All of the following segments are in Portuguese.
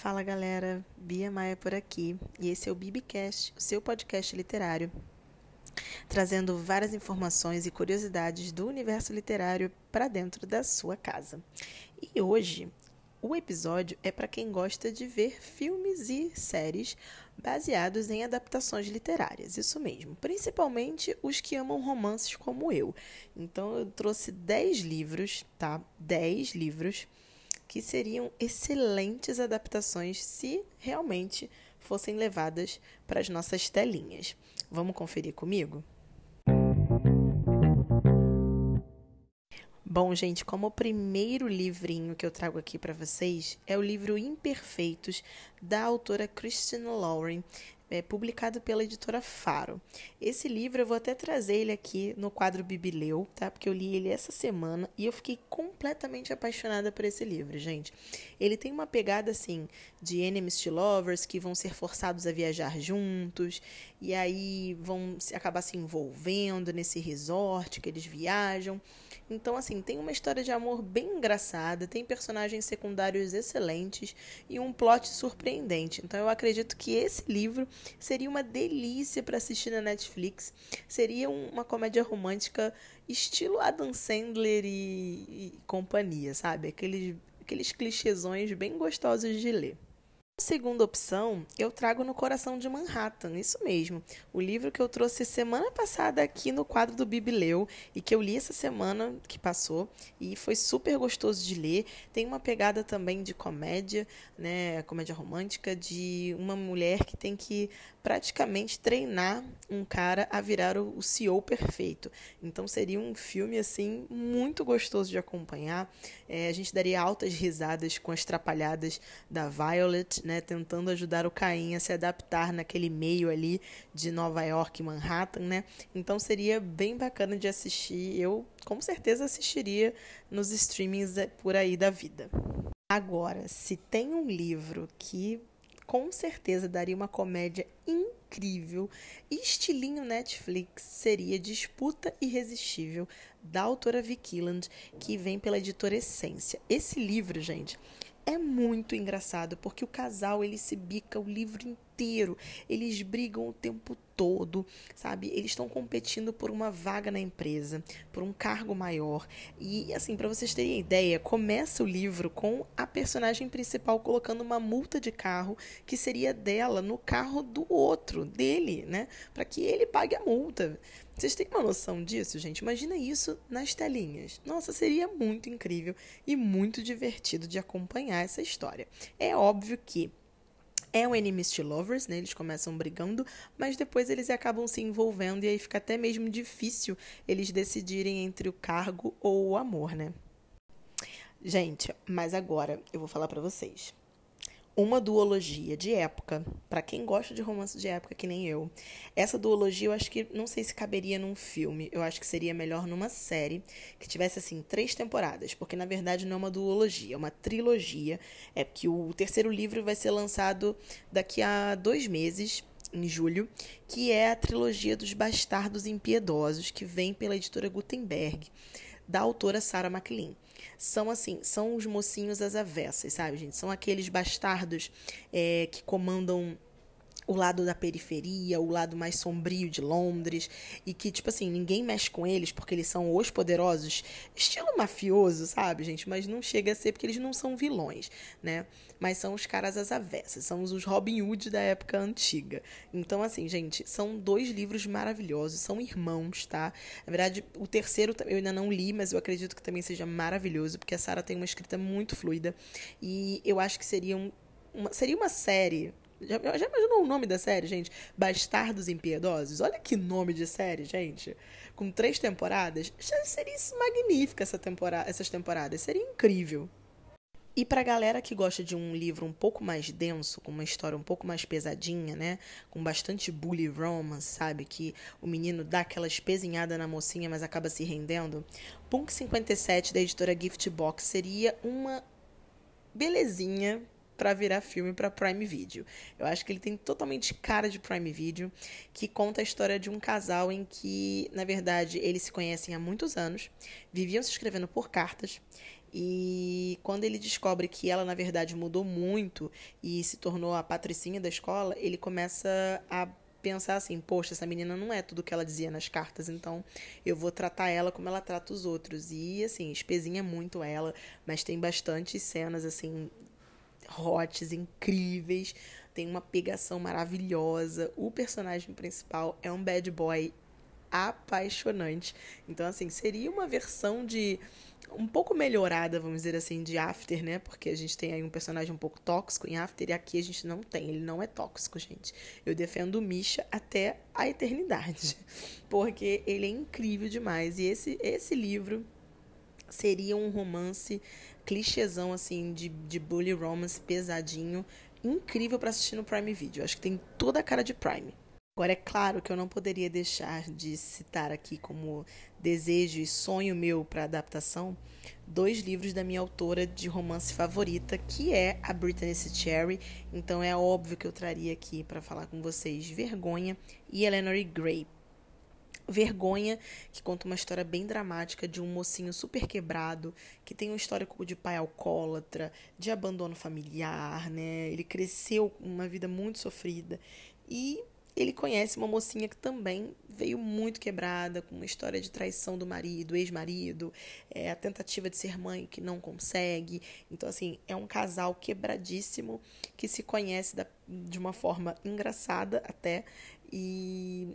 Fala galera, Bia Maia por aqui e esse é o Bibicast, o seu podcast literário, trazendo várias informações e curiosidades do universo literário para dentro da sua casa. E hoje o episódio é para quem gosta de ver filmes e séries baseados em adaptações literárias, isso mesmo, principalmente os que amam romances como eu. Então eu trouxe 10 livros, tá? 10 livros que seriam excelentes adaptações se realmente fossem levadas para as nossas telinhas. Vamos conferir comigo? Bom, gente, como o primeiro livrinho que eu trago aqui para vocês é o livro Imperfeitos da autora Christina Lauren, é, publicado pela editora Faro. Esse livro eu vou até trazer ele aqui no quadro Bibileu, tá? Porque eu li ele essa semana e eu fiquei completamente apaixonada por esse livro, gente. Ele tem uma pegada assim de enemies to lovers que vão ser forçados a viajar juntos e aí vão acabar se envolvendo nesse resort que eles viajam. Então, assim, tem uma história de amor bem engraçada, tem personagens secundários excelentes e um plot surpreendente. Então, eu acredito que esse livro seria uma delícia para assistir na Netflix. Seria uma comédia romântica estilo Adam Sandler e, e companhia, sabe? Aqueles, aqueles clichêsões bem gostosos de ler segunda opção, eu trago No Coração de Manhattan, isso mesmo. O livro que eu trouxe semana passada aqui no quadro do Bibileu e que eu li essa semana que passou e foi super gostoso de ler. Tem uma pegada também de comédia, né, comédia romântica de uma mulher que tem que praticamente treinar um cara a virar o, CEO perfeito. Então seria um filme assim muito gostoso de acompanhar. É, a gente daria altas risadas com as trapalhadas da Violet, né, tentando ajudar o Caim a se adaptar naquele meio ali de Nova York, Manhattan, né? Então seria bem bacana de assistir. Eu com certeza assistiria nos streamings por aí da vida. Agora, se tem um livro que com certeza daria uma comédia incrível. Estilinho Netflix seria Disputa Irresistível, da autora Vicky Land, que vem pela editora Essência. Esse livro, gente, é muito engraçado porque o casal ele se bica o livro inteiro, eles brigam o tempo todo, sabe? Eles estão competindo por uma vaga na empresa, por um cargo maior. E assim, para vocês terem ideia, começa o livro com a personagem principal colocando uma multa de carro que seria dela no carro do outro, dele, né? Para que ele pague a multa. Vocês têm uma noção disso, gente? Imagina isso nas telinhas. Nossa, seria muito incrível e muito divertido de acompanhar essa história. É óbvio que é um enemies to lovers, né? Eles começam brigando, mas depois eles acabam se envolvendo e aí fica até mesmo difícil eles decidirem entre o cargo ou o amor, né? Gente, mas agora eu vou falar para vocês uma duologia de época, para quem gosta de romance de época que nem eu. Essa duologia eu acho que não sei se caberia num filme, eu acho que seria melhor numa série que tivesse assim três temporadas, porque na verdade não é uma duologia, é uma trilogia. É que o terceiro livro vai ser lançado daqui a dois meses em julho, que é a trilogia dos Bastardos Impiedosos, que vem pela editora Gutenberg, da autora Sarah MacLean são assim, são os mocinhos às avessas, sabe, gente? São aqueles bastardos é, que comandam o lado da periferia, o lado mais sombrio de Londres, e que, tipo assim, ninguém mexe com eles porque eles são os poderosos, estilo mafioso, sabe, gente? Mas não chega a ser porque eles não são vilões, né? Mas são os caras às avessas, são os Robin Hood da época antiga. Então, assim, gente, são dois livros maravilhosos, são irmãos, tá? Na verdade, o terceiro eu ainda não li, mas eu acredito que também seja maravilhoso, porque a Sarah tem uma escrita muito fluida, e eu acho que seria um, uma, seria uma série já, já imaginou o nome da série, gente? Bastardos Impiedosos? Olha que nome de série, gente. Com três temporadas, seria magnífica essa temporada, essas temporadas. Seria incrível. E pra galera que gosta de um livro um pouco mais denso, com uma história um pouco mais pesadinha, né? Com bastante bully romance, sabe? Que o menino dá aquela espezinhada na mocinha, mas acaba se rendendo. Punk 57 da editora Gift Box seria uma belezinha para virar filme para Prime Video. Eu acho que ele tem totalmente cara de Prime Video, que conta a história de um casal em que, na verdade, eles se conhecem há muitos anos, viviam se escrevendo por cartas E quando ele descobre que ela, na verdade, mudou muito e se tornou a patricinha da escola, ele começa a pensar assim: poxa, essa menina não é tudo que ela dizia nas cartas, então eu vou tratar ela como ela trata os outros. E assim, espezinha muito ela, mas tem bastante cenas assim, hotes, incríveis. Tem uma pegação maravilhosa. O personagem principal é um bad boy apaixonante. Então, assim, seria uma versão de um pouco melhorada, vamos dizer assim, de After, né? Porque a gente tem aí um personagem um pouco tóxico em After e aqui a gente não tem. Ele não é tóxico, gente. Eu defendo o Misha até a eternidade, porque ele é incrível demais. E esse, esse livro seria um romance clichêzão, assim, de, de bully romance pesadinho, incrível para assistir no Prime Video. Acho que tem toda a cara de Prime. Agora, é claro que eu não poderia deixar de citar aqui como desejo e sonho meu para adaptação dois livros da minha autora de romance favorita, que é a Brittany C. Cherry. Então é óbvio que eu traria aqui para falar com vocês Vergonha e Eleanor Gray. Vergonha, que conta uma história bem dramática de um mocinho super quebrado, que tem um histórico de pai alcoólatra, de abandono familiar, né? Ele cresceu uma vida muito sofrida e ele conhece uma mocinha que também veio muito quebrada, com uma história de traição do marido, ex-marido, é, a tentativa de ser mãe que não consegue. Então, assim, é um casal quebradíssimo que se conhece da, de uma forma engraçada até. E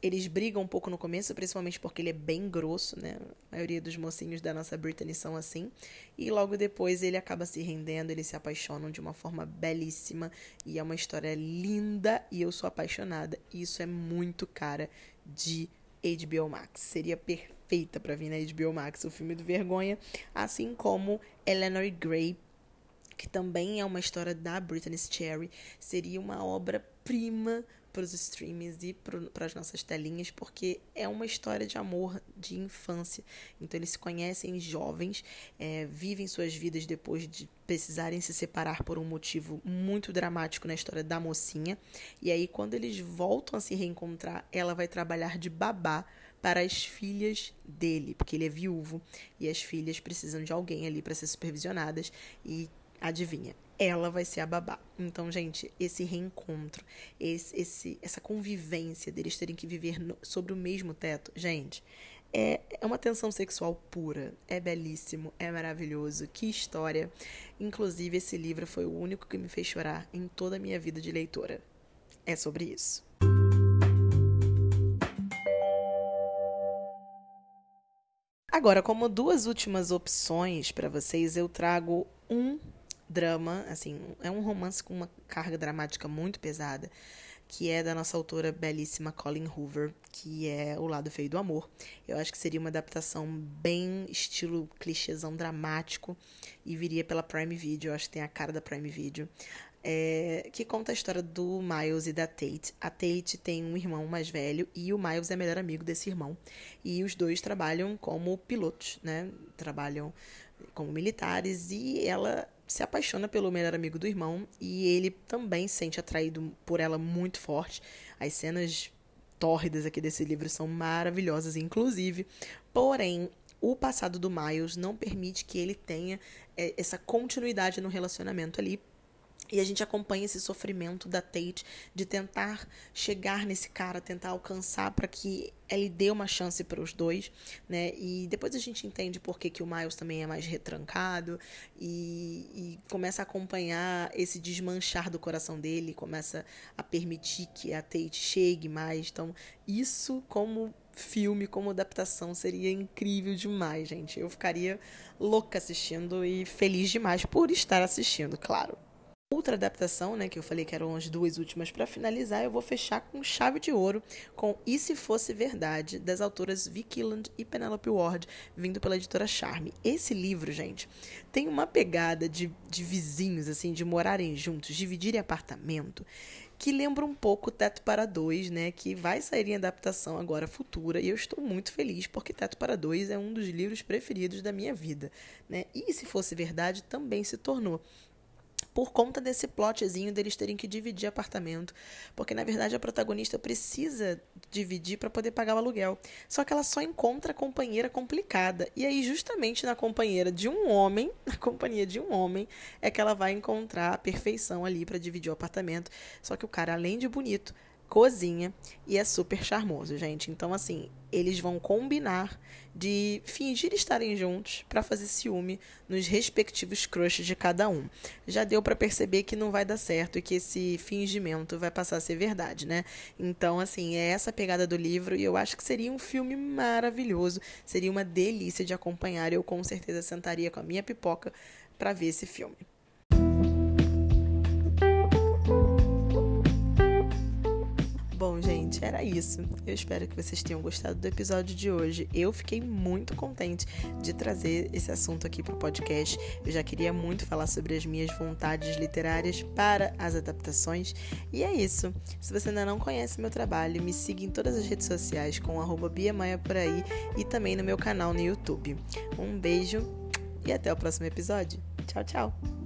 eles brigam um pouco no começo, principalmente porque ele é bem grosso, né? A maioria dos mocinhos da nossa Britney são assim. E logo depois ele acaba se rendendo, eles se apaixonam de uma forma belíssima. E é uma história linda e eu sou apaixonada. E isso é muito cara de HBO Max. Seria perfeita para vir na HBO Max o filme do Vergonha, assim como Eleanor Gray, que também é uma história da Britney Cherry, seria uma obra-prima para os streams e para as nossas telinhas, porque é uma história de amor de infância. Então, eles se conhecem jovens, é, vivem suas vidas depois de precisarem se separar por um motivo muito dramático na história da mocinha. E aí, quando eles voltam a se reencontrar, ela vai trabalhar de babá para as filhas dele, porque ele é viúvo e as filhas precisam de alguém ali para ser supervisionadas. E adivinha, ela vai ser a babá. Então, gente, esse reencontro, esse, esse, essa convivência deles terem que viver no, sobre o mesmo teto, gente, é, é uma tensão sexual pura. É belíssimo, é maravilhoso. Que história. Inclusive, esse livro foi o único que me fez chorar em toda a minha vida de leitora. É sobre isso. Agora, como duas últimas opções para vocês, eu trago um drama, assim, é um romance com uma carga dramática muito pesada, que é da nossa autora belíssima Colin Hoover, que é O Lado Feio do Amor. Eu acho que seria uma adaptação bem estilo clichêzão dramático e viria pela Prime Video, eu acho que tem a cara da Prime Video. É, que conta a história do Miles e da Tate. A Tate tem um irmão mais velho e o Miles é melhor amigo desse irmão. E os dois trabalham como pilotos, né? Trabalham como militares e ela se apaixona pelo melhor amigo do irmão e ele também sente atraído por ela muito forte. As cenas tórridas aqui desse livro são maravilhosas, inclusive. Porém, o passado do Miles não permite que ele tenha é, essa continuidade no relacionamento ali, e a gente acompanha esse sofrimento da Tate de tentar chegar nesse cara, tentar alcançar para que ele dê uma chance para os dois, né? E depois a gente entende por que, que o Miles também é mais retrancado e, e começa a acompanhar esse desmanchar do coração dele, começa a permitir que a Tate chegue mais. Então, isso como filme, como adaptação, seria incrível demais, gente. Eu ficaria louca assistindo e feliz demais por estar assistindo, claro. Outra adaptação, né, que eu falei que eram as duas últimas para finalizar, eu vou fechar com chave de ouro com E se fosse verdade das autoras Vicky Land e Penelope Ward, vindo pela editora Charme. Esse livro, gente, tem uma pegada de, de vizinhos assim, de morarem juntos, dividirem apartamento, que lembra um pouco Teto para Dois, né, que vai sair em adaptação agora futura, e eu estou muito feliz porque Teto para Dois é um dos livros preferidos da minha vida, né? E se fosse verdade, também se tornou por conta desse plotzinho deles terem que dividir apartamento, porque na verdade a protagonista precisa dividir para poder pagar o aluguel. Só que ela só encontra a companheira complicada. E aí justamente na companheira de um homem, na companhia de um homem, é que ela vai encontrar a perfeição ali para dividir o apartamento. Só que o cara além de bonito, cozinha e é super charmoso, gente. Então, assim, eles vão combinar de fingir estarem juntos para fazer ciúme nos respectivos crushes de cada um. Já deu para perceber que não vai dar certo e que esse fingimento vai passar a ser verdade, né? Então, assim, é essa pegada do livro e eu acho que seria um filme maravilhoso, seria uma delícia de acompanhar. Eu com certeza sentaria com a minha pipoca para ver esse filme. Era isso. Eu espero que vocês tenham gostado do episódio de hoje. Eu fiquei muito contente de trazer esse assunto aqui para o podcast. Eu já queria muito falar sobre as minhas vontades literárias para as adaptações. E é isso. Se você ainda não conhece meu trabalho, me siga em todas as redes sociais com arroba Maia por aí e também no meu canal no YouTube. Um beijo e até o próximo episódio. Tchau, tchau!